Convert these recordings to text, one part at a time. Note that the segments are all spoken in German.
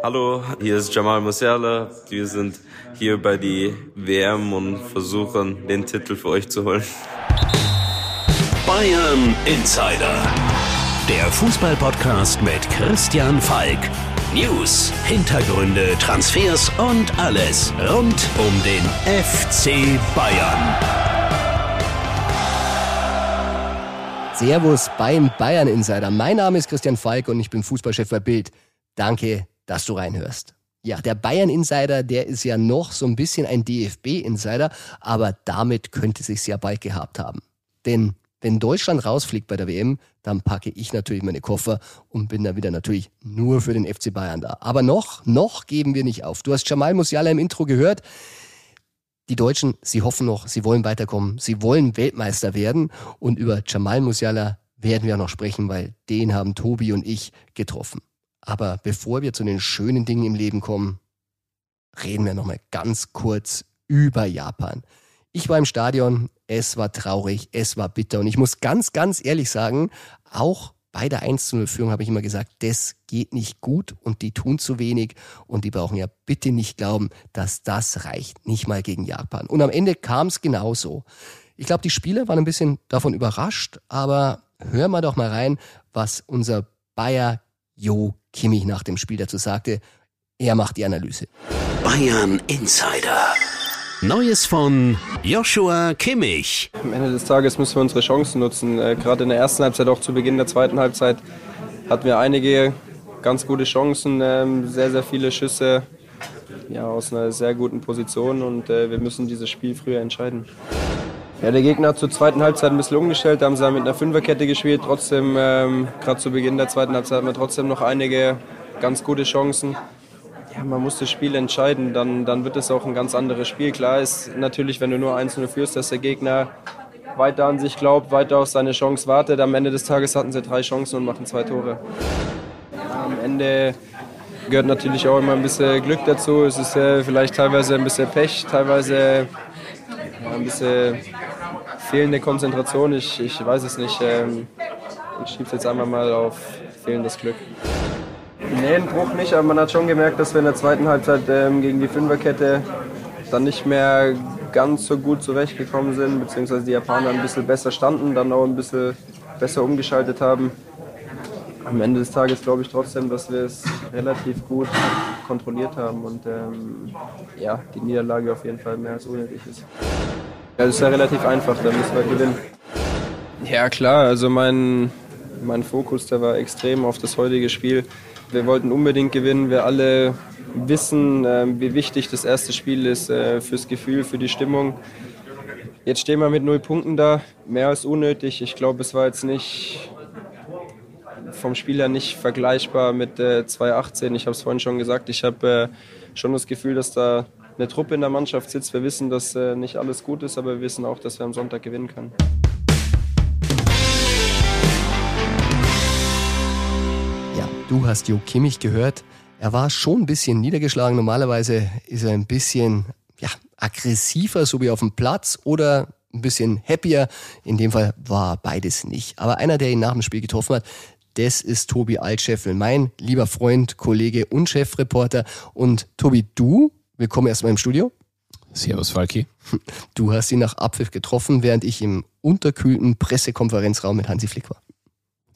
Hallo, hier ist Jamal Musiala. Wir sind hier bei die WM und versuchen, den Titel für euch zu holen. Bayern Insider. Der Fußballpodcast mit Christian Falk. News, Hintergründe, Transfers und alles rund um den FC Bayern. Servus beim Bayern Insider. Mein Name ist Christian Falk und ich bin Fußballchef bei Bild. Danke, dass du reinhörst. Ja, der Bayern Insider, der ist ja noch so ein bisschen ein DFB Insider, aber damit könnte sich's ja bald gehabt haben. Denn wenn Deutschland rausfliegt bei der WM, dann packe ich natürlich meine Koffer und bin dann wieder natürlich nur für den FC Bayern da. Aber noch, noch geben wir nicht auf. Du hast Jamal Musiala im Intro gehört. Die Deutschen, sie hoffen noch, sie wollen weiterkommen, sie wollen Weltmeister werden und über Jamal Musiala werden wir noch sprechen, weil den haben Tobi und ich getroffen. Aber bevor wir zu den schönen Dingen im Leben kommen, reden wir nochmal ganz kurz über Japan. Ich war im Stadion, es war traurig, es war bitter und ich muss ganz, ganz ehrlich sagen, auch bei der 1 0 Führung habe ich immer gesagt, das geht nicht gut und die tun zu wenig und die brauchen ja bitte nicht glauben, dass das reicht, nicht mal gegen Japan. Und am Ende kam es genauso. Ich glaube, die Spieler waren ein bisschen davon überrascht, aber hören wir doch mal rein, was unser Bayer Jo Kimmich nach dem Spiel dazu sagte. Er macht die Analyse. Bayern Insider. Neues von Joshua Kimmich. Am Ende des Tages müssen wir unsere Chancen nutzen. Äh, Gerade in der ersten Halbzeit, auch zu Beginn der zweiten Halbzeit, hatten wir einige ganz gute Chancen, ähm, sehr, sehr viele Schüsse ja, aus einer sehr guten Position und äh, wir müssen dieses Spiel früher entscheiden. Ja, der Gegner hat zur zweiten Halbzeit ein bisschen umgestellt, da haben sie mit einer Fünferkette gespielt. Trotzdem, ähm, gerade zu Beginn der zweiten Halbzeit hatten wir trotzdem noch einige ganz gute Chancen. Ja, man muss das Spiel entscheiden, dann, dann wird es auch ein ganz anderes Spiel. Klar ist natürlich, wenn du nur 1-0 führst, dass der Gegner weiter an sich glaubt, weiter auf seine Chance wartet. Am Ende des Tages hatten sie drei Chancen und machen zwei Tore. Am Ende gehört natürlich auch immer ein bisschen Glück dazu. Es ist äh, vielleicht teilweise ein bisschen Pech, teilweise ein bisschen fehlende Konzentration. Ich, ich weiß es nicht. Ähm, ich schiebe es jetzt einmal mal auf fehlendes Glück. Nee, ein Bruch nicht, aber man hat schon gemerkt, dass wir in der zweiten Halbzeit ähm, gegen die Fünferkette dann nicht mehr ganz so gut zurechtgekommen sind, beziehungsweise die Japaner ein bisschen besser standen, dann auch ein bisschen besser umgeschaltet haben. Am Ende des Tages glaube ich trotzdem, dass wir es relativ gut kontrolliert haben und ähm, ja, die Niederlage auf jeden Fall mehr als unnötig ist. Ja, das ist ja relativ einfach, da müssen wir gewinnen. Ja klar, also mein, mein Fokus, der war extrem auf das heutige Spiel. Wir wollten unbedingt gewinnen. Wir alle wissen, ähm, wie wichtig das erste Spiel ist äh, fürs Gefühl, für die Stimmung. Jetzt stehen wir mit null Punkten da, mehr als unnötig. Ich glaube, es war jetzt nicht vom Spiel her nicht vergleichbar mit äh, 2018. Ich habe es vorhin schon gesagt. Ich habe äh, schon das Gefühl, dass da eine Truppe in der Mannschaft sitzt. Wir wissen, dass äh, nicht alles gut ist, aber wir wissen auch, dass wir am Sonntag gewinnen können. Ja, du hast Jo Kimmich gehört. Er war schon ein bisschen niedergeschlagen. Normalerweise ist er ein bisschen ja, aggressiver, so wie auf dem Platz, oder ein bisschen happier. In dem Fall war beides nicht. Aber einer, der ihn nach dem Spiel getroffen hat, das ist Tobi Altscheffel, mein lieber Freund, Kollege und Chefreporter. Und Tobi, du, willkommen erstmal im Studio. Servus, Falki. Du hast ihn nach Abpfiff getroffen, während ich im unterkühlten Pressekonferenzraum mit Hansi Flick war.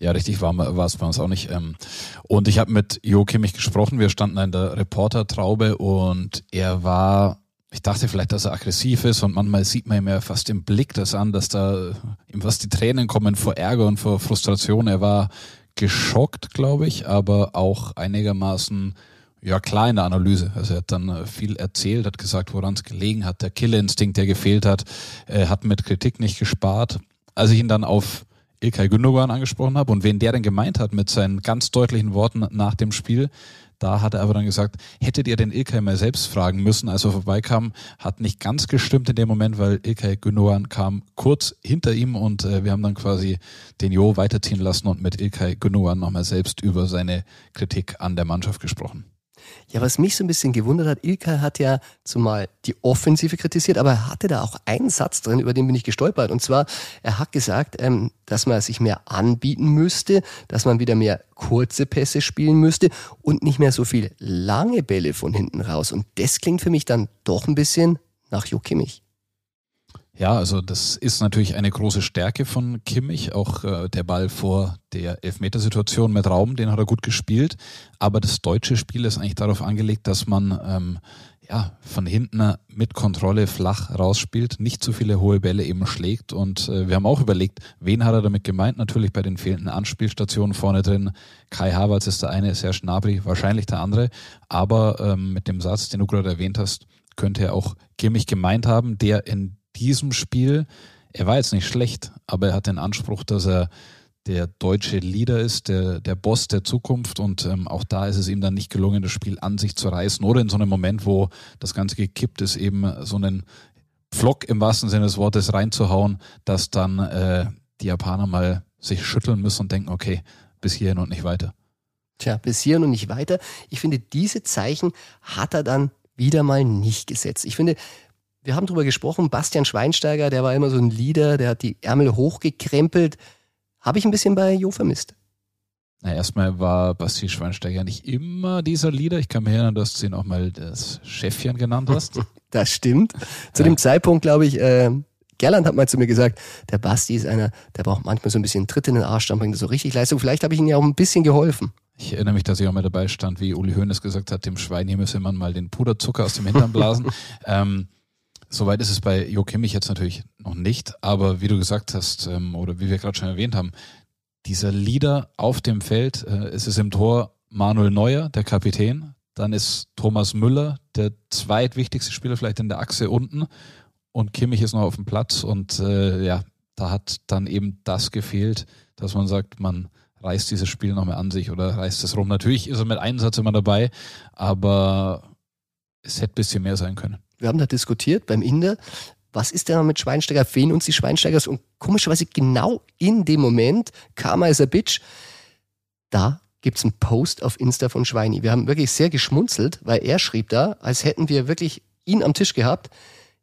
Ja, richtig warm war es bei uns auch nicht. Ähm, und ich habe mit Jo Kimmich gesprochen. Wir standen in der Reportertraube und er war, ich dachte vielleicht, dass er aggressiv ist und manchmal sieht man ihm ja fast im Blick das an, dass da ihm fast die Tränen kommen vor Ärger und vor Frustration. Er war geschockt, glaube ich, aber auch einigermaßen ja, klar in der Analyse. Also er hat dann äh, viel erzählt, hat gesagt, woran es gelegen hat, der Killerinstinkt, der gefehlt hat, er hat mit Kritik nicht gespart. Als ich ihn dann auf Ilkay Gündogan angesprochen habe und wen der denn gemeint hat mit seinen ganz deutlichen Worten nach dem Spiel, da hat er aber dann gesagt, hättet ihr den Ilkay mal selbst fragen müssen, als er vorbeikam, hat nicht ganz gestimmt in dem Moment, weil Ilkay Gündogan kam kurz hinter ihm und äh, wir haben dann quasi den Jo weiterziehen lassen und mit Ilkay Gündogan nochmal selbst über seine Kritik an der Mannschaft gesprochen. Ja, was mich so ein bisschen gewundert hat, Ilkay hat ja zumal die Offensive kritisiert, aber er hatte da auch einen Satz drin, über den bin ich gestolpert. Und zwar, er hat gesagt, ähm, dass man sich mehr anbieten müsste, dass man wieder mehr kurze Pässe spielen müsste und nicht mehr so viel lange Bälle von hinten raus. Und das klingt für mich dann doch ein bisschen nach Jo. Ja, also das ist natürlich eine große Stärke von Kimmich. Auch äh, der Ball vor der Elfmetersituation mit Raum, den hat er gut gespielt. Aber das deutsche Spiel ist eigentlich darauf angelegt, dass man ähm, ja von hinten mit Kontrolle flach rausspielt, nicht zu viele hohe Bälle eben schlägt. Und äh, wir haben auch überlegt, wen hat er damit gemeint? Natürlich bei den fehlenden Anspielstationen vorne drin. Kai Havertz ist der eine, Serge Gnabry wahrscheinlich der andere. Aber ähm, mit dem Satz, den du gerade erwähnt hast, könnte er auch Kimmich gemeint haben, der in diesem Spiel, er war jetzt nicht schlecht, aber er hat den Anspruch, dass er der deutsche Leader ist, der, der Boss der Zukunft und ähm, auch da ist es ihm dann nicht gelungen, das Spiel an sich zu reißen oder in so einem Moment, wo das Ganze gekippt ist, eben so einen Flock im wahrsten Sinne des Wortes reinzuhauen, dass dann äh, die Japaner mal sich schütteln müssen und denken, okay, bis hierhin und nicht weiter. Tja, bis hierhin und nicht weiter. Ich finde, diese Zeichen hat er dann wieder mal nicht gesetzt. Ich finde, wir haben darüber gesprochen, Bastian Schweinsteiger, der war immer so ein Leader, der hat die Ärmel hochgekrempelt. Habe ich ein bisschen bei Jo vermisst. Na, erstmal war Basti Schweinsteiger nicht immer dieser Leader. Ich kann mich erinnern, dass du ihn auch mal das Chefchen genannt hast. das stimmt. Zu ja. dem Zeitpunkt, glaube ich, äh, Gerland hat mal zu mir gesagt, der Basti ist einer, der braucht manchmal so ein bisschen Tritt in den Arsch, dann bringt er so richtig Leistung. Vielleicht habe ich ihm ja auch ein bisschen geholfen. Ich erinnere mich, dass ich auch mal dabei stand, wie Uli Hoeneß gesagt hat, dem Schwein hier müsse man mal den Puderzucker aus dem Hintern blasen. ähm, Soweit ist es bei Jo Kimmich jetzt natürlich noch nicht, aber wie du gesagt hast, ähm, oder wie wir gerade schon erwähnt haben, dieser Leader auf dem Feld, äh, es ist im Tor Manuel Neuer, der Kapitän, dann ist Thomas Müller, der zweitwichtigste Spieler vielleicht in der Achse unten und Kimmich ist noch auf dem Platz und äh, ja, da hat dann eben das gefehlt, dass man sagt, man reißt dieses Spiel noch mehr an sich oder reißt es rum. Natürlich ist er mit Einsatz immer dabei, aber es hätte ein bisschen mehr sein können wir haben da diskutiert beim Inder, was ist denn mit Schweinsteiger? Fehlen uns die Schweinsteigers? Und komischerweise genau in dem Moment, Karma is a Bitch, da gibt es einen Post auf Insta von Schweini. Wir haben wirklich sehr geschmunzelt, weil er schrieb da, als hätten wir wirklich ihn am Tisch gehabt.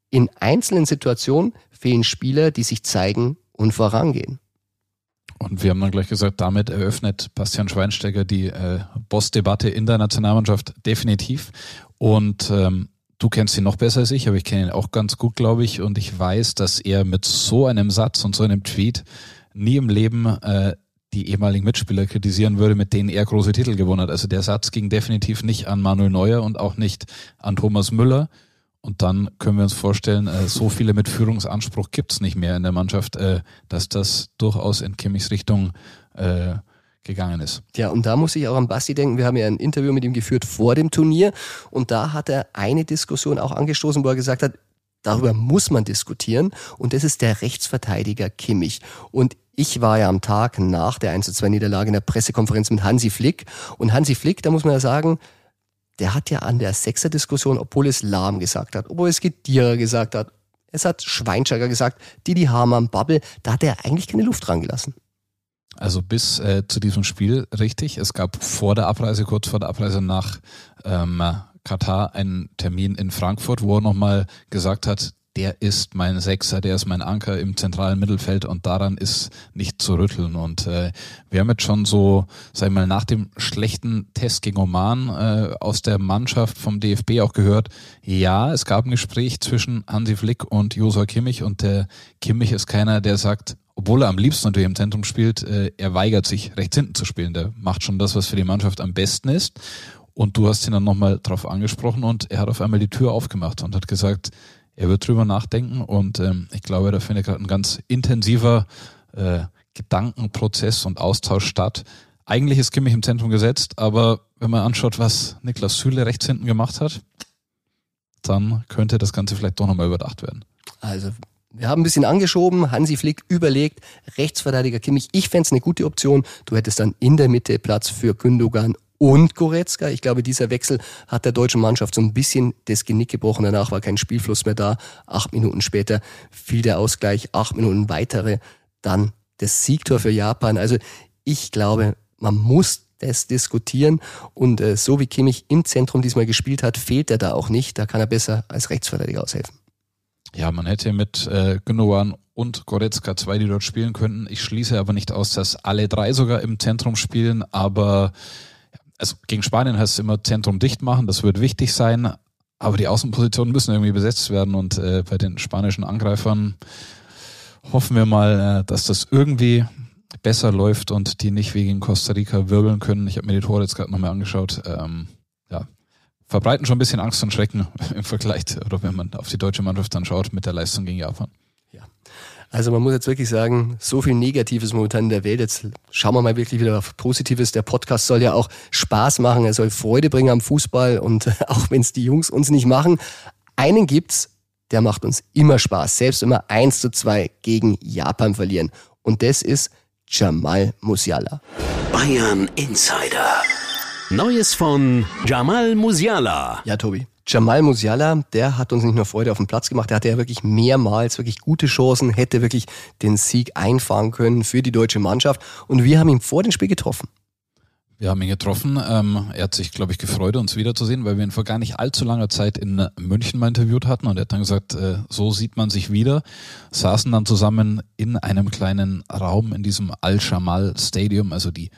In einzelnen Situationen fehlen Spieler, die sich zeigen und vorangehen. Und wir haben dann gleich gesagt, damit eröffnet Bastian Schweinsteiger die äh, Boss-Debatte in der Nationalmannschaft definitiv. Und ähm, du kennst ihn noch besser als ich, aber ich kenne ihn auch ganz gut, glaube ich. Und ich weiß, dass er mit so einem Satz und so einem Tweet nie im Leben äh, die ehemaligen Mitspieler kritisieren würde, mit denen er große Titel gewonnen hat. Also der Satz ging definitiv nicht an Manuel Neuer und auch nicht an Thomas Müller. Und dann können wir uns vorstellen, äh, so viele mit Führungsanspruch gibt's nicht mehr in der Mannschaft, äh, dass das durchaus in Kimmichs Richtung äh, gegangen ist. Ja, und da muss ich auch an Basti denken. Wir haben ja ein Interview mit ihm geführt vor dem Turnier und da hat er eine Diskussion auch angestoßen, wo er gesagt hat, darüber muss man diskutieren und das ist der Rechtsverteidiger Kimmich. Und ich war ja am Tag nach der 1 2 Niederlage in der Pressekonferenz mit Hansi Flick und Hansi Flick, da muss man ja sagen, der hat ja an der Sechser-Diskussion, obwohl es Lahm gesagt hat, obwohl es Gedierer gesagt hat, es hat Schweinsteiger gesagt, Didi Hamann, Babbel, da hat er eigentlich keine Luft dran gelassen. Also bis äh, zu diesem Spiel, richtig. Es gab vor der Abreise, kurz vor der Abreise nach ähm, Katar einen Termin in Frankfurt, wo er nochmal gesagt hat, der ist mein Sechser, der ist mein Anker im zentralen Mittelfeld und daran ist nicht zu rütteln. Und äh, wir haben jetzt schon so, sag ich mal, nach dem schlechten Test gegen Oman äh, aus der Mannschaft vom DFB auch gehört, ja, es gab ein Gespräch zwischen Hansi Flick und Josua Kimmich und der Kimmich ist keiner, der sagt, obwohl er am liebsten natürlich im Zentrum spielt, äh, er weigert sich, rechts hinten zu spielen. Der macht schon das, was für die Mannschaft am besten ist. Und du hast ihn dann nochmal drauf angesprochen und er hat auf einmal die Tür aufgemacht und hat gesagt, er wird drüber nachdenken und ähm, ich glaube, da findet gerade ein ganz intensiver äh, Gedankenprozess und Austausch statt. Eigentlich ist Kimmich im Zentrum gesetzt, aber wenn man anschaut, was Niklas Süle rechts hinten gemacht hat, dann könnte das Ganze vielleicht doch nochmal überdacht werden. Also wir haben ein bisschen angeschoben, Hansi Flick überlegt, Rechtsverteidiger Kimmich, ich fände es eine gute Option. Du hättest dann in der Mitte Platz für Gündogan und Goretzka. Ich glaube, dieser Wechsel hat der deutschen Mannschaft so ein bisschen das Genick gebrochen. Danach war kein Spielfluss mehr da. Acht Minuten später fiel der Ausgleich, acht Minuten weitere, dann das Siegtor für Japan. Also ich glaube, man muss das diskutieren. Und äh, so wie Kimmich im Zentrum diesmal gespielt hat, fehlt er da auch nicht. Da kann er besser als Rechtsverteidiger aushelfen. Ja, man hätte mit äh, Gündogan und Goretzka zwei, die dort spielen könnten. Ich schließe aber nicht aus, dass alle drei sogar im Zentrum spielen, aber also gegen Spanien heißt es immer Zentrum dicht machen, das wird wichtig sein, aber die Außenpositionen müssen irgendwie besetzt werden und äh, bei den spanischen Angreifern hoffen wir mal, äh, dass das irgendwie besser läuft und die nicht wegen Costa Rica wirbeln können. Ich habe mir die Tore jetzt gerade nochmal angeschaut. Ähm, verbreiten schon ein bisschen Angst und Schrecken im Vergleich, oder wenn man auf die deutsche Mannschaft dann schaut, mit der Leistung gegen Japan. Ja. Also man muss jetzt wirklich sagen, so viel Negatives momentan in der Welt. Jetzt schauen wir mal wirklich wieder auf Positives. Der Podcast soll ja auch Spaß machen, er soll Freude bringen am Fußball und auch wenn es die Jungs uns nicht machen, einen gibt's, der macht uns immer Spaß, selbst wenn wir 1 zu 2 gegen Japan verlieren. Und das ist Jamal Musiala. Bayern Insider. Neues von Jamal Musiala. Ja, Tobi. Jamal Musiala, der hat uns nicht nur Freude auf dem Platz gemacht, der hatte ja wirklich mehrmals wirklich gute Chancen, hätte wirklich den Sieg einfahren können für die deutsche Mannschaft. Und wir haben ihn vor dem Spiel getroffen. Wir haben ihn getroffen. Ähm, er hat sich, glaube ich, gefreut, uns wiederzusehen, weil wir ihn vor gar nicht allzu langer Zeit in München mal interviewt hatten. Und er hat dann gesagt, äh, so sieht man sich wieder. Saßen dann zusammen in einem kleinen Raum in diesem Al-Shamal Stadium, also die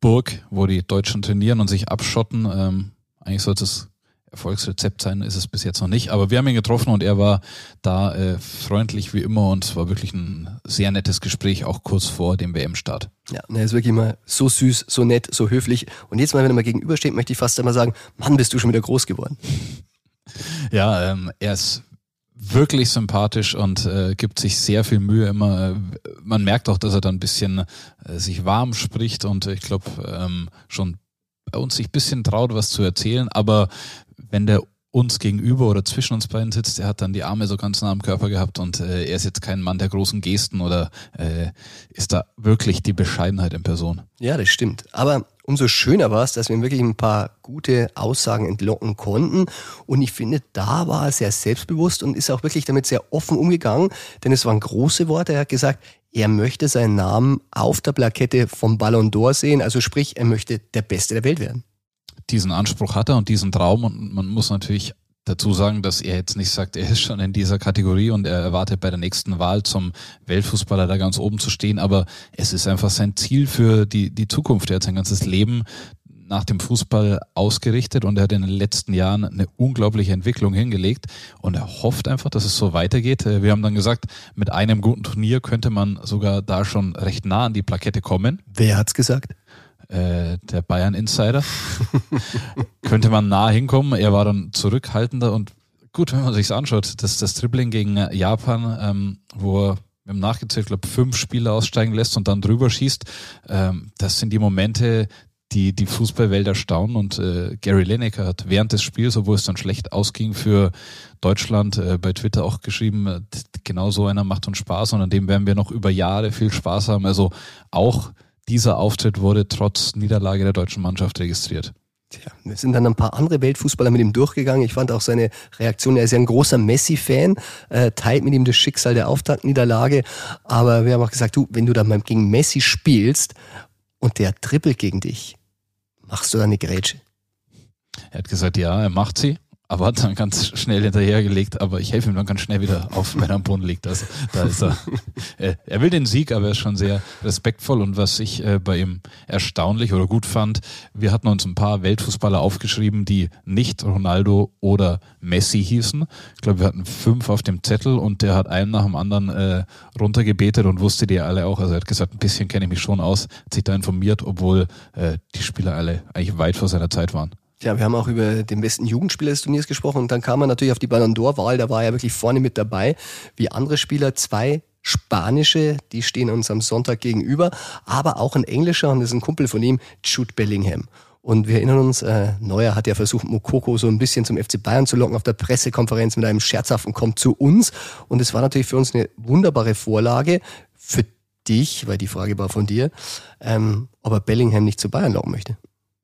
Burg, wo die Deutschen trainieren und sich abschotten. Ähm, eigentlich sollte es Erfolgsrezept sein ist es bis jetzt noch nicht, aber wir haben ihn getroffen und er war da äh, freundlich wie immer und es war wirklich ein sehr nettes Gespräch, auch kurz vor dem WM-Start. Ja, er ist wirklich immer so süß, so nett, so höflich und jetzt mal, wenn er mal gegenübersteht, möchte ich fast einmal sagen, Mann, bist du schon wieder groß geworden. Ja, ähm, er ist wirklich sympathisch und äh, gibt sich sehr viel Mühe immer. Man merkt auch, dass er dann ein bisschen äh, sich warm spricht und ich glaube ähm, schon bei uns sich ein bisschen traut, was zu erzählen, aber wenn der uns gegenüber oder zwischen uns beiden sitzt, der hat dann die Arme so ganz nah am Körper gehabt und äh, er ist jetzt kein Mann der großen Gesten oder äh, ist da wirklich die Bescheidenheit in Person. Ja, das stimmt. Aber umso schöner war es, dass wir wirklich ein paar gute Aussagen entlocken konnten. Und ich finde, da war er sehr selbstbewusst und ist auch wirklich damit sehr offen umgegangen, denn es waren große Worte. Er hat gesagt, er möchte seinen Namen auf der Plakette vom Ballon d'Or sehen, also sprich, er möchte der Beste der Welt werden diesen Anspruch hat er und diesen Traum und man muss natürlich dazu sagen, dass er jetzt nicht sagt, er ist schon in dieser Kategorie und er erwartet bei der nächsten Wahl zum Weltfußballer da ganz oben zu stehen, aber es ist einfach sein Ziel für die, die Zukunft. Er hat sein ganzes Leben nach dem Fußball ausgerichtet und er hat in den letzten Jahren eine unglaubliche Entwicklung hingelegt und er hofft einfach, dass es so weitergeht. Wir haben dann gesagt, mit einem guten Turnier könnte man sogar da schon recht nah an die Plakette kommen. Wer hat's gesagt? Äh, der Bayern Insider. Könnte man nah hinkommen. Er war dann zurückhaltender und gut, wenn man sich's anschaut, das, das Dribbling gegen Japan, ähm, wo er haben nachgezählt, glaube fünf Spieler aussteigen lässt und dann drüber schießt. Ähm, das sind die Momente, die die Fußballwelt erstaunen und äh, Gary Lineker hat während des Spiels, obwohl es dann schlecht ausging für Deutschland, äh, bei Twitter auch geschrieben, äh, genau so einer macht uns Spaß und an dem werden wir noch über Jahre viel Spaß haben. Also auch dieser Auftritt wurde trotz Niederlage der deutschen Mannschaft registriert. Tja, wir sind dann ein paar andere Weltfußballer mit ihm durchgegangen. Ich fand auch seine Reaktion, er ist ja ein großer Messi-Fan, äh, teilt mit ihm das Schicksal der Auftaktniederlage. Aber wir haben auch gesagt, du, wenn du dann gegen Messi spielst und der trippelt gegen dich, machst du da eine Grätsche? Er hat gesagt, ja, er macht sie aber hat dann ganz schnell hinterhergelegt, aber ich helfe ihm dann ganz schnell wieder auf, wenn er am Boden liegt. Also da ist er. er will den Sieg, aber er ist schon sehr respektvoll und was ich äh, bei ihm erstaunlich oder gut fand, wir hatten uns ein paar Weltfußballer aufgeschrieben, die nicht Ronaldo oder Messi hießen. Ich glaube, wir hatten fünf auf dem Zettel und der hat einen nach dem anderen äh, runtergebetet und wusste die alle auch. Also er hat gesagt, ein bisschen kenne ich mich schon aus, hat sich da informiert, obwohl äh, die Spieler alle eigentlich weit vor seiner Zeit waren. Ja, wir haben auch über den besten Jugendspieler des Turniers gesprochen und dann kam man natürlich auf die Ballon d'Or-Wahl, da war er wirklich vorne mit dabei, wie andere Spieler, zwei spanische, die stehen uns am Sonntag gegenüber, aber auch ein englischer und das ist ein Kumpel von ihm, Jude Bellingham. Und wir erinnern uns, äh, Neuer hat ja versucht, Mokoko so ein bisschen zum FC Bayern zu locken auf der Pressekonferenz mit einem scherzhaften Kommt zu uns. Und es war natürlich für uns eine wunderbare Vorlage für dich, weil die Frage war von dir, ähm, ob er Bellingham nicht zu Bayern locken möchte.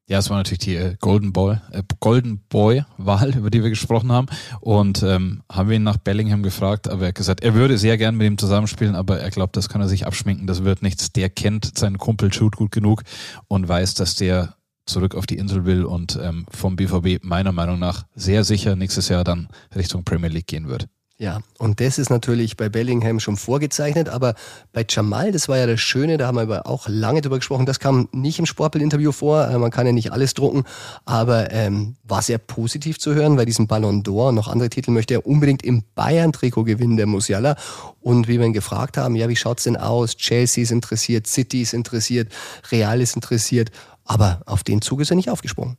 Ja, es war natürlich die äh, Golden Boy, äh, Golden Boy Wahl, über die wir gesprochen haben. Und ähm, haben wir ihn nach Bellingham gefragt, aber er hat gesagt, er würde sehr gern mit ihm zusammenspielen, aber er glaubt, das kann er sich abschminken, das wird nichts. Der kennt seinen Kumpel Jude gut genug und weiß, dass der zurück auf die Insel will und ähm, vom BVB meiner Meinung nach sehr sicher nächstes Jahr dann Richtung Premier League gehen wird. Ja, und das ist natürlich bei Bellingham schon vorgezeichnet, aber bei Jamal, das war ja das Schöne, da haben wir aber auch lange drüber gesprochen, das kam nicht im Sportbild-Interview vor, äh, man kann ja nicht alles drucken, aber ähm, war sehr positiv zu hören, weil diesen Ballon d'Or und noch andere Titel möchte er unbedingt im Bayern-Trikot gewinnen, der Musiala. Und wie wir ihn gefragt haben, ja, wie schaut's denn aus? Chelsea ist interessiert, City ist interessiert, Real ist interessiert, aber auf den Zug ist er nicht aufgesprungen.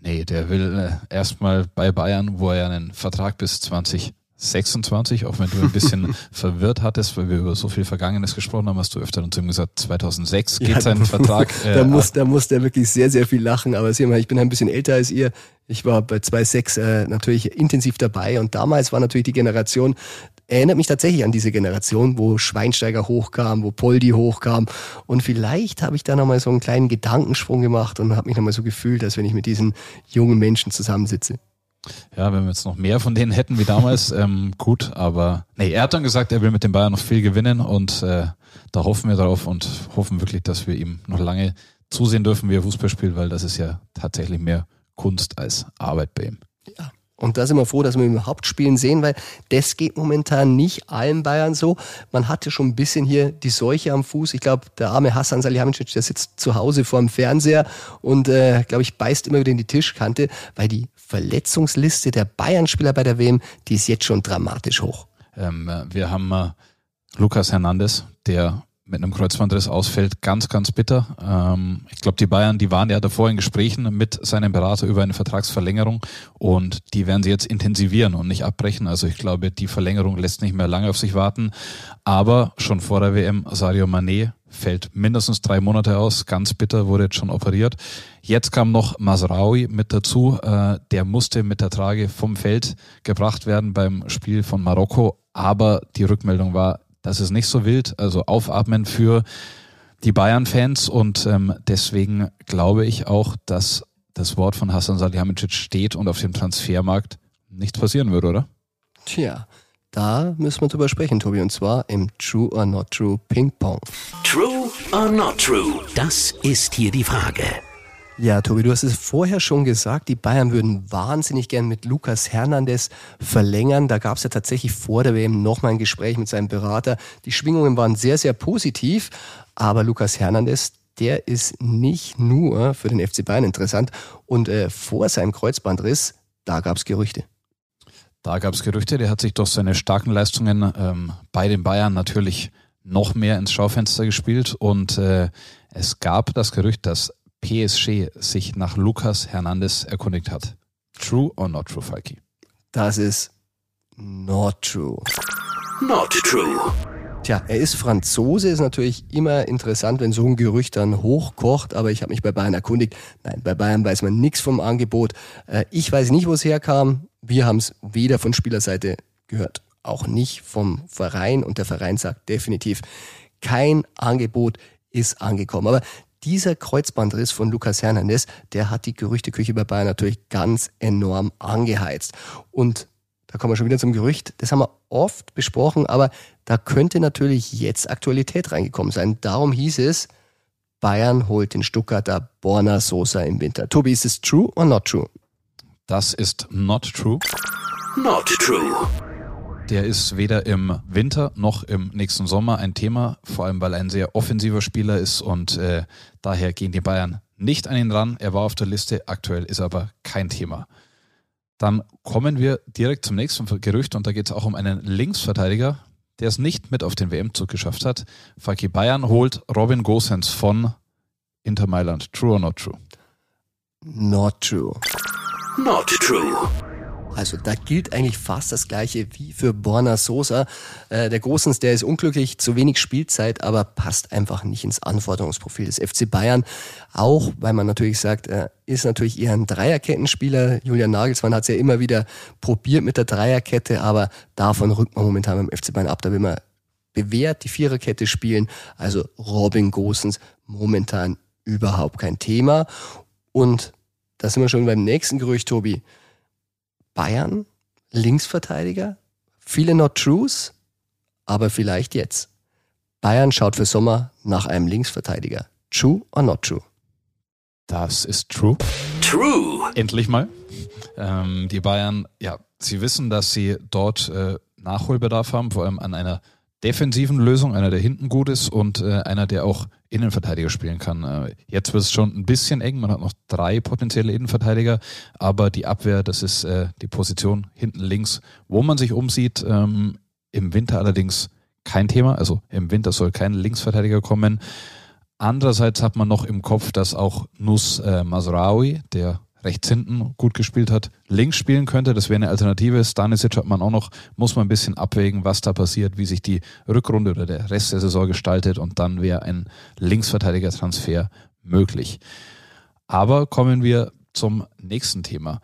Nee, der will äh, erstmal bei Bayern, wo er einen Vertrag bis 20 26, auch wenn du ein bisschen verwirrt hattest, weil wir über so viel Vergangenes gesprochen haben, hast du öfter zu ihm gesagt, 2006 geht ja, sein Vertrag. Äh, da, muss, da muss der wirklich sehr, sehr viel lachen. Aber sieh mal, ich bin ein bisschen älter als ihr. Ich war bei 2.6 äh, natürlich intensiv dabei und damals war natürlich die Generation, erinnert mich tatsächlich an diese Generation, wo Schweinsteiger hochkam, wo Poldi hochkam und vielleicht habe ich da nochmal so einen kleinen Gedankensprung gemacht und habe mich nochmal so gefühlt, als wenn ich mit diesen jungen Menschen zusammensitze. Ja, wenn wir jetzt noch mehr von denen hätten wie damals, ähm, gut, aber nee, er hat dann gesagt, er will mit den Bayern noch viel gewinnen und äh, da hoffen wir drauf und hoffen wirklich, dass wir ihm noch lange zusehen dürfen, wie er Fußball spielt, weil das ist ja tatsächlich mehr Kunst als Arbeit bei ihm. Ja. Und da sind wir froh, dass wir ihn überhaupt spielen sehen, weil das geht momentan nicht allen Bayern so. Man hatte schon ein bisschen hier die Seuche am Fuß. Ich glaube, der arme Hassan Salihamidzic, der sitzt zu Hause vor dem Fernseher und, äh, glaube ich, beißt immer wieder in die Tischkante, weil die Verletzungsliste der Bayern-Spieler bei der WM, die ist jetzt schon dramatisch hoch. Ähm, wir haben äh, Lukas Hernandez, der mit einem Kreuzbandriss ausfällt, ganz, ganz bitter. Ähm, ich glaube, die Bayern, die waren ja davor in Gesprächen mit seinem Berater über eine Vertragsverlängerung und die werden sie jetzt intensivieren und nicht abbrechen. Also ich glaube, die Verlängerung lässt nicht mehr lange auf sich warten. Aber schon vor der WM, Sadio Mané fällt mindestens drei Monate aus, ganz bitter, wurde jetzt schon operiert. Jetzt kam noch Masraoui mit dazu, äh, der musste mit der Trage vom Feld gebracht werden beim Spiel von Marokko, aber die Rückmeldung war, das ist nicht so wild. Also aufatmen für die Bayern-Fans und ähm, deswegen glaube ich auch, dass das Wort von Hassan Salihamidzic steht und auf dem Transfermarkt nichts passieren würde, oder? Tja, da müssen wir drüber sprechen, Tobi, und zwar im True or Not True Ping Pong. True or Not True? Das ist hier die Frage. Ja, Tobi, du hast es vorher schon gesagt, die Bayern würden wahnsinnig gern mit Lukas Hernandez verlängern. Da gab es ja tatsächlich vor der WM nochmal ein Gespräch mit seinem Berater. Die Schwingungen waren sehr, sehr positiv, aber Lukas Hernandez, der ist nicht nur für den FC Bayern interessant. Und äh, vor seinem Kreuzbandriss, da gab es Gerüchte. Da gab es Gerüchte, der hat sich durch seine starken Leistungen ähm, bei den Bayern natürlich noch mehr ins Schaufenster gespielt und äh, es gab das Gerücht, dass PSG sich nach Lukas Hernandez erkundigt hat. True or not true, Falki? Das ist not true. Not true. Tja, er ist Franzose, ist natürlich immer interessant, wenn so ein Gerücht dann hochkocht, aber ich habe mich bei Bayern erkundigt. Nein, bei Bayern weiß man nichts vom Angebot. Äh, ich weiß nicht, wo es herkam. Wir haben es weder von Spielerseite gehört, auch nicht vom Verein und der Verein sagt definitiv, kein Angebot ist angekommen. Aber dieser Kreuzbandriss von Lukas Hernandez, der hat die Gerüchteküche bei Bayern natürlich ganz enorm angeheizt. Und da kommen wir schon wieder zum Gerücht. Das haben wir oft besprochen, aber da könnte natürlich jetzt Aktualität reingekommen sein. Darum hieß es, Bayern holt den Stuttgarter Borna Sosa im Winter. Tobi, ist es true or not true? Das ist not true. Not true. Der ist weder im Winter noch im nächsten Sommer ein Thema, vor allem weil er ein sehr offensiver Spieler ist und äh, daher gehen die Bayern nicht an ihn ran. Er war auf der Liste, aktuell ist aber kein Thema. Dann kommen wir direkt zum nächsten Gerücht und da geht es auch um einen Linksverteidiger, der es nicht mit auf den WM-Zug geschafft hat. Faki Bayern holt Robin Gosens von Inter Mailand. True or not true? Not true. Not true. Also da gilt eigentlich fast das gleiche wie für Borna Sosa. Äh, der Großens, der ist unglücklich, zu wenig Spielzeit, aber passt einfach nicht ins Anforderungsprofil des FC Bayern. Auch, weil man natürlich sagt, er ist natürlich eher ein Dreierkettenspieler. Julian Nagelsmann hat es ja immer wieder probiert mit der Dreierkette, aber davon rückt man momentan beim FC Bayern ab. Da will man bewährt die Viererkette spielen. Also Robin Gosens momentan überhaupt kein Thema. Und da sind wir schon beim nächsten Gerücht, Tobi. Bayern, Linksverteidiger, viele Not Trues, aber vielleicht jetzt. Bayern schaut für Sommer nach einem Linksverteidiger. True or not true? Das ist true. True. Endlich mal. Ähm, die Bayern, ja, sie wissen, dass sie dort äh, Nachholbedarf haben, vor allem an einer defensiven Lösung, einer, der hinten gut ist und äh, einer, der auch Innenverteidiger spielen kann. Äh, jetzt wird es schon ein bisschen eng, man hat noch drei potenzielle Innenverteidiger, aber die Abwehr, das ist äh, die Position hinten links, wo man sich umsieht. Ähm, Im Winter allerdings kein Thema, also im Winter soll kein Linksverteidiger kommen. Andererseits hat man noch im Kopf, dass auch Nus äh, Masraoui, der rechts hinten gut gespielt hat, links spielen könnte. Das wäre eine Alternative. Stanisic hat man auch noch, muss man ein bisschen abwägen, was da passiert, wie sich die Rückrunde oder der Rest der Saison gestaltet und dann wäre ein Linksverteidiger-Transfer möglich. Aber kommen wir zum nächsten Thema.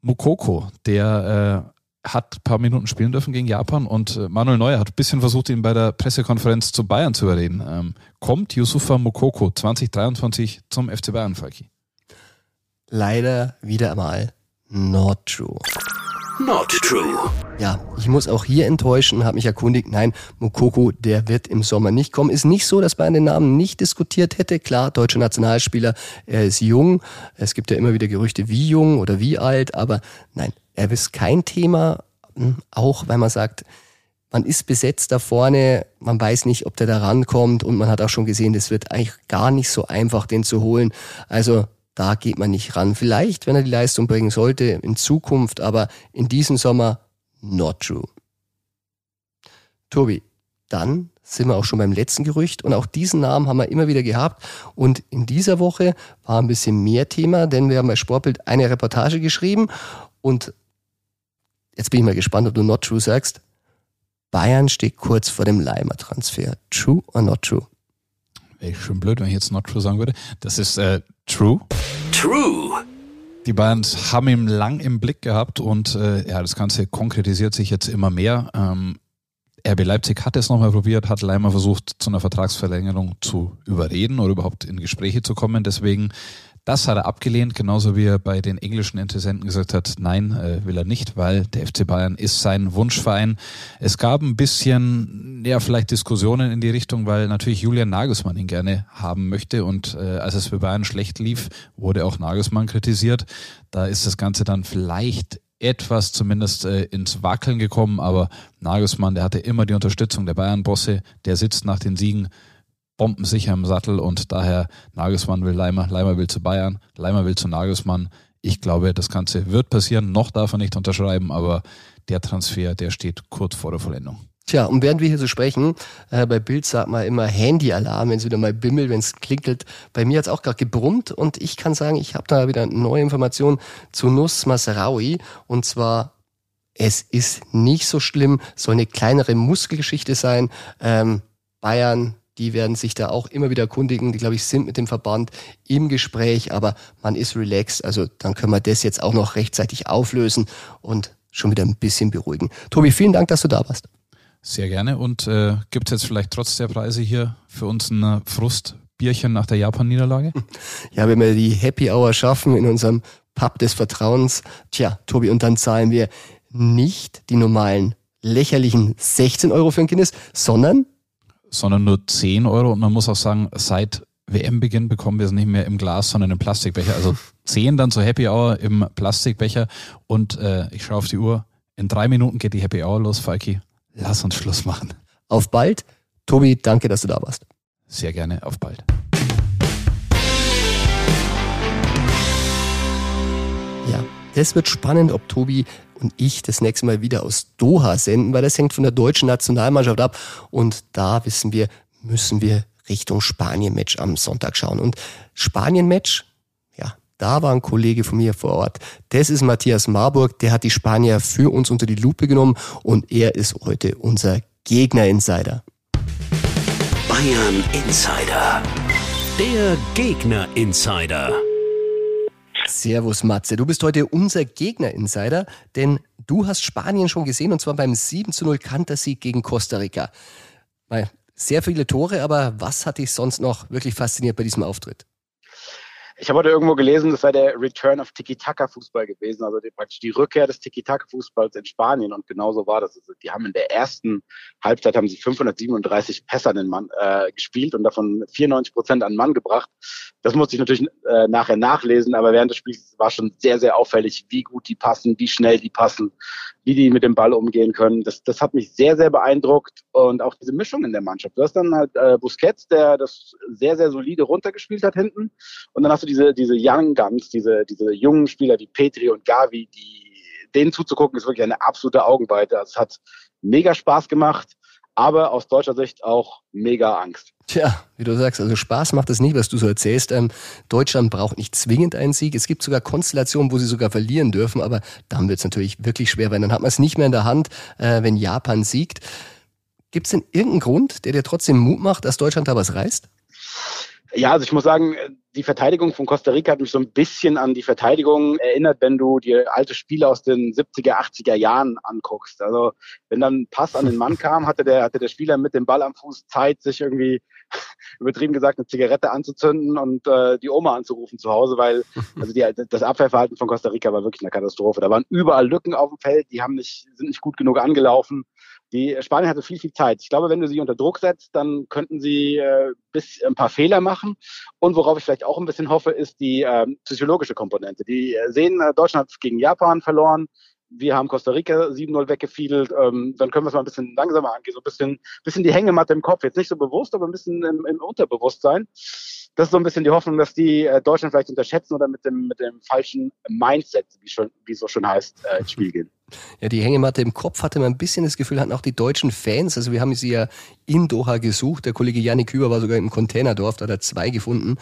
Mukoko, der äh, hat ein paar Minuten spielen dürfen gegen Japan und äh, Manuel Neuer hat ein bisschen versucht, ihn bei der Pressekonferenz zu Bayern zu überreden. Ähm, kommt Yusufa Mukoko 2023 zum FC Bayern, Falki? Leider wieder einmal not true. Not true. Ja, ich muss auch hier enttäuschen, habe mich erkundigt, nein, Mukoko, der wird im Sommer nicht kommen. Ist nicht so, dass Bayern den Namen nicht diskutiert hätte. Klar, deutscher Nationalspieler, er ist jung. Es gibt ja immer wieder Gerüchte, wie jung oder wie alt, aber nein, er ist kein Thema, hm, auch weil man sagt, man ist besetzt da vorne, man weiß nicht, ob der da rankommt und man hat auch schon gesehen, das wird eigentlich gar nicht so einfach, den zu holen. Also da geht man nicht ran. Vielleicht, wenn er die Leistung bringen sollte, in Zukunft, aber in diesem Sommer not true. Tobi, dann sind wir auch schon beim letzten Gerücht und auch diesen Namen haben wir immer wieder gehabt und in dieser Woche war ein bisschen mehr Thema, denn wir haben bei Sportbild eine Reportage geschrieben und jetzt bin ich mal gespannt, ob du not true sagst. Bayern steht kurz vor dem Leimer-Transfer. True or not true? Wäre ich schon blöd, wenn ich jetzt not true sagen würde. Das ist äh, true. True. Die Bayern haben ihn lang im Blick gehabt und äh, ja, das Ganze konkretisiert sich jetzt immer mehr. Ähm, RB Leipzig hat es nochmal probiert, hat Leimer versucht, zu einer Vertragsverlängerung zu überreden oder überhaupt in Gespräche zu kommen. Deswegen das hat er abgelehnt, genauso wie er bei den englischen Interessenten gesagt hat, nein, äh, will er nicht, weil der FC Bayern ist sein Wunschverein. Es gab ein bisschen, ja, vielleicht Diskussionen in die Richtung, weil natürlich Julian Nagelsmann ihn gerne haben möchte und äh, als es für Bayern schlecht lief, wurde auch Nagelsmann kritisiert. Da ist das Ganze dann vielleicht etwas zumindest äh, ins Wackeln gekommen, aber Nagelsmann, der hatte immer die Unterstützung der Bayern-Bosse, der sitzt nach den Siegen bombensicher im Sattel und daher Nagelsmann will Leimer, Leimer will zu Bayern, Leimer will zu Nagelsmann. Ich glaube, das Ganze wird passieren. Noch darf er nicht unterschreiben, aber der Transfer, der steht kurz vor der Vollendung. Tja, und während wir hier so sprechen, äh, bei Bild sagt man immer Handyalarm, wenn es wieder mal bimmelt, wenn es klinkelt. Bei mir hat es auch gerade gebrummt und ich kann sagen, ich habe da wieder neue Informationen zu Nuss Masraoui und zwar es ist nicht so schlimm, soll eine kleinere Muskelgeschichte sein. Ähm, Bayern die werden sich da auch immer wieder erkundigen. Die, glaube ich, sind mit dem Verband im Gespräch, aber man ist relaxed. Also dann können wir das jetzt auch noch rechtzeitig auflösen und schon wieder ein bisschen beruhigen. Tobi, vielen Dank, dass du da warst. Sehr gerne. Und äh, gibt es jetzt vielleicht trotz der Preise hier für uns ein äh, Frustbierchen nach der Japan-Niederlage? Ja, wenn wir die Happy Hour schaffen in unserem Pub des Vertrauens, tja, Tobi, und dann zahlen wir nicht die normalen lächerlichen 16 Euro für ein Guinness, sondern sondern nur 10 Euro. Und man muss auch sagen, seit WM-Beginn bekommen wir es nicht mehr im Glas, sondern im Plastikbecher. Also 10 dann zur Happy Hour im Plastikbecher. Und äh, ich schaue auf die Uhr. In drei Minuten geht die Happy Hour los, Falki. Lass uns Schluss machen. Auf bald. Tobi, danke, dass du da warst. Sehr gerne. Auf bald. Ja, das wird spannend, ob Tobi und ich das nächste Mal wieder aus Doha senden, weil das hängt von der deutschen Nationalmannschaft ab. Und da wissen wir, müssen wir Richtung Spanien-Match am Sonntag schauen. Und Spanien-Match, ja, da war ein Kollege von mir vor Ort. Das ist Matthias Marburg, der hat die Spanier für uns unter die Lupe genommen und er ist heute unser Gegner-Insider. Bayern Insider. Der Gegner Insider. Servus Matze, du bist heute unser Gegner-Insider, denn du hast Spanien schon gesehen und zwar beim 7 zu 0 Kantersieg gegen Costa Rica. Sehr viele Tore, aber was hat dich sonst noch wirklich fasziniert bei diesem Auftritt? Ich habe heute irgendwo gelesen, das sei der Return of Tiki-Taka-Fußball gewesen, also die, praktisch die Rückkehr des Tiki-Taka-Fußballs in Spanien. Und genauso war das. Also die haben in der ersten Halbzeit haben sie 537 Pässe an den Mann äh, gespielt und davon 94 Prozent an den Mann gebracht. Das musste ich natürlich äh, nachher nachlesen, aber während des Spiels war schon sehr, sehr auffällig, wie gut die passen, wie schnell die passen, wie die mit dem Ball umgehen können. Das, das hat mich sehr, sehr beeindruckt und auch diese Mischung in der Mannschaft. Du hast dann halt äh, Busquets, der das sehr, sehr solide runtergespielt hat hinten und dann hast du diese, diese Young Guns, diese, diese jungen Spieler wie Petri und Gavi, die denen zuzugucken, ist wirklich eine absolute Augenweite. Also es hat mega Spaß gemacht, aber aus deutscher Sicht auch mega Angst. Tja, wie du sagst, also Spaß macht es nicht, was du so erzählst. Ähm, Deutschland braucht nicht zwingend einen Sieg. Es gibt sogar Konstellationen, wo sie sogar verlieren dürfen, aber dann wird es natürlich wirklich schwer, weil dann hat man es nicht mehr in der Hand, äh, wenn Japan siegt. Gibt es denn irgendeinen Grund, der dir trotzdem Mut macht, dass Deutschland da was reißt? Ja, also ich muss sagen, die Verteidigung von Costa Rica hat mich so ein bisschen an die Verteidigung erinnert, wenn du dir alte Spiele aus den 70er, 80er Jahren anguckst. Also wenn dann ein Pass an den Mann kam, hatte der, hatte der Spieler mit dem Ball am Fuß Zeit, sich irgendwie übertrieben gesagt eine Zigarette anzuzünden und äh, die Oma anzurufen zu Hause, weil also die, das Abwehrverhalten von Costa Rica war wirklich eine Katastrophe. Da waren überall Lücken auf dem Feld, die haben nicht, sind nicht gut genug angelaufen. Die Spanien hatte viel, viel Zeit. Ich glaube, wenn du sie unter Druck setzt, dann könnten sie äh, bis ein paar Fehler machen. Und worauf ich vielleicht auch ein bisschen hoffe, ist die äh, psychologische Komponente. Die äh, sehen, äh, Deutschland hat gegen Japan verloren. Wir haben Costa Rica 7-0 weggefiedelt. Ähm, dann können wir es mal ein bisschen langsamer angehen. So ein bisschen, bisschen die Hängematte im Kopf. Jetzt nicht so bewusst, aber ein bisschen im, im Unterbewusstsein das ist so ein bisschen die Hoffnung, dass die äh, Deutschland vielleicht unterschätzen oder mit dem, mit dem falschen Mindset, wie, schon, wie es so schon heißt, äh, ins Spiel gehen. Ja, die Hängematte im Kopf hatte man ein bisschen das Gefühl, hatten auch die deutschen Fans. Also wir haben sie ja in Doha gesucht. Der Kollege Janik Hüber war sogar im Containerdorf, da hat er zwei gefunden.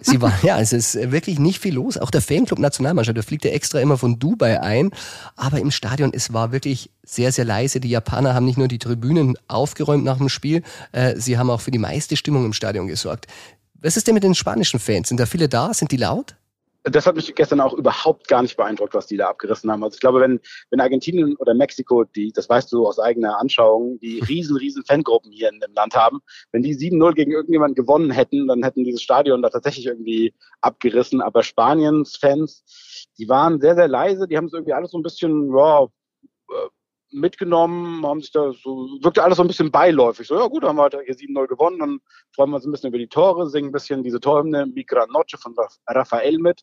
Sie war, ja, es ist wirklich nicht viel los. Auch der Fanclub Nationalmannschaft, der fliegt ja extra immer von Dubai ein. Aber im Stadion, es war wirklich sehr, sehr leise. Die Japaner haben nicht nur die Tribünen aufgeräumt nach dem Spiel, äh, sie haben auch für die meiste Stimmung im Stadion gesorgt. Was ist denn mit den spanischen Fans? Sind da viele da? Sind die laut? Das hat mich gestern auch überhaupt gar nicht beeindruckt, was die da abgerissen haben. Also ich glaube, wenn, wenn Argentinien oder Mexiko, die, das weißt du aus eigener Anschauung, die riesen, riesen Fangruppen hier in dem Land haben, wenn die 7-0 gegen irgendjemanden gewonnen hätten, dann hätten dieses Stadion da tatsächlich irgendwie abgerissen. Aber Spaniens Fans, die waren sehr, sehr leise, die haben es irgendwie alles so ein bisschen, ja, mitgenommen, haben sich da so, wirkte alles so ein bisschen beiläufig. So, ja gut, haben wir heute hier 7-0 gewonnen, dann freuen wir uns ein bisschen über die Tore, singen ein bisschen diese Torhymne Migra Noche von Rafael mit.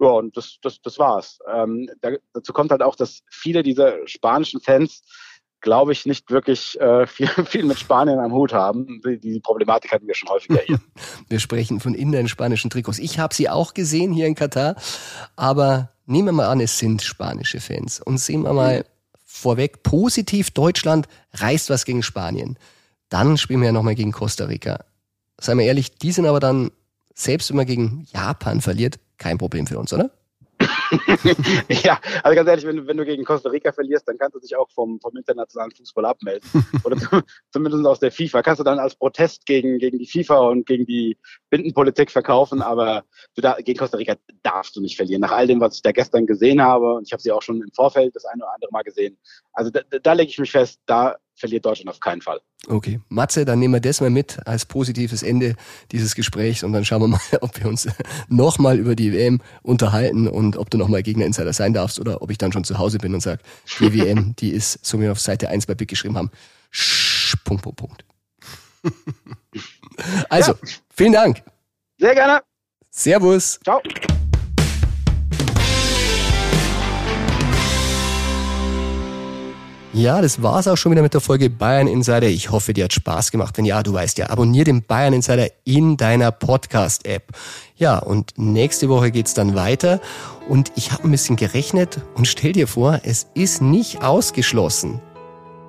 Ja, und das, das, das war's. Ähm, da, dazu kommt halt auch, dass viele dieser spanischen Fans, glaube ich, nicht wirklich äh, viel, viel mit Spanien am Hut haben. Die, die Problematik hatten wir schon häufiger hier. wir sprechen von in den spanischen Trikots. Ich habe sie auch gesehen hier in Katar, aber nehmen wir mal an, es sind spanische Fans und sehen wir mal, vorweg, positiv, Deutschland reißt was gegen Spanien. Dann spielen wir ja nochmal gegen Costa Rica. Seien wir ehrlich, die sind aber dann, selbst wenn man gegen Japan verliert, kein Problem für uns, oder? Ja, also ganz ehrlich, wenn du, wenn du gegen Costa Rica verlierst, dann kannst du dich auch vom, vom internationalen Fußball abmelden. Oder zumindest aus der FIFA. Kannst du dann als Protest gegen, gegen die FIFA und gegen die Bindenpolitik verkaufen, aber du da, gegen Costa Rica darfst du nicht verlieren. Nach all dem, was ich da gestern gesehen habe, und ich habe sie auch schon im Vorfeld das eine oder andere Mal gesehen. Also da, da lege ich mich fest, da verliert Deutschland auf keinen Fall. Okay. Matze, dann nehmen wir das mal mit als positives Ende dieses Gesprächs und dann schauen wir mal, ob wir uns nochmal über die WM unterhalten und ob du nochmal Gegner-Insider sein darfst oder ob ich dann schon zu Hause bin und sage, die WM, die ist, so wie wir auf Seite 1 bei Big geschrieben haben, Sch Punkt, Punkt, Punkt. also, ja. vielen Dank. Sehr gerne. Servus. Ciao. Ja, das war's auch schon wieder mit der Folge Bayern Insider. Ich hoffe, dir hat Spaß gemacht. Wenn ja, du weißt ja, abonnier den Bayern Insider in deiner Podcast-App. Ja, und nächste Woche geht's dann weiter. Und ich habe ein bisschen gerechnet und stell dir vor, es ist nicht ausgeschlossen.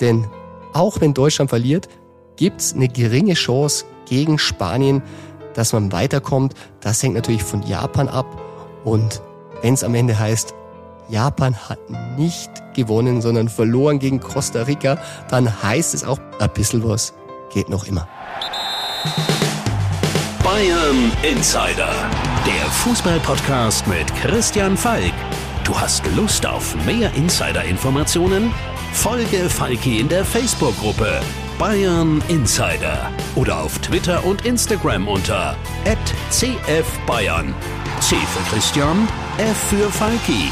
Denn auch wenn Deutschland verliert, gibt's eine geringe Chance gegen Spanien, dass man weiterkommt. Das hängt natürlich von Japan ab. Und wenn's am Ende heißt, Japan hat nicht gewonnen, sondern verloren gegen Costa Rica, dann heißt es auch, ein bisschen was geht noch immer. Bayern Insider, der Fußballpodcast mit Christian Falk. Du hast Lust auf mehr Insider-Informationen? Folge Falki in der Facebook-Gruppe Bayern Insider oder auf Twitter und Instagram unter @cfbayern. C für Christian, F für Falki.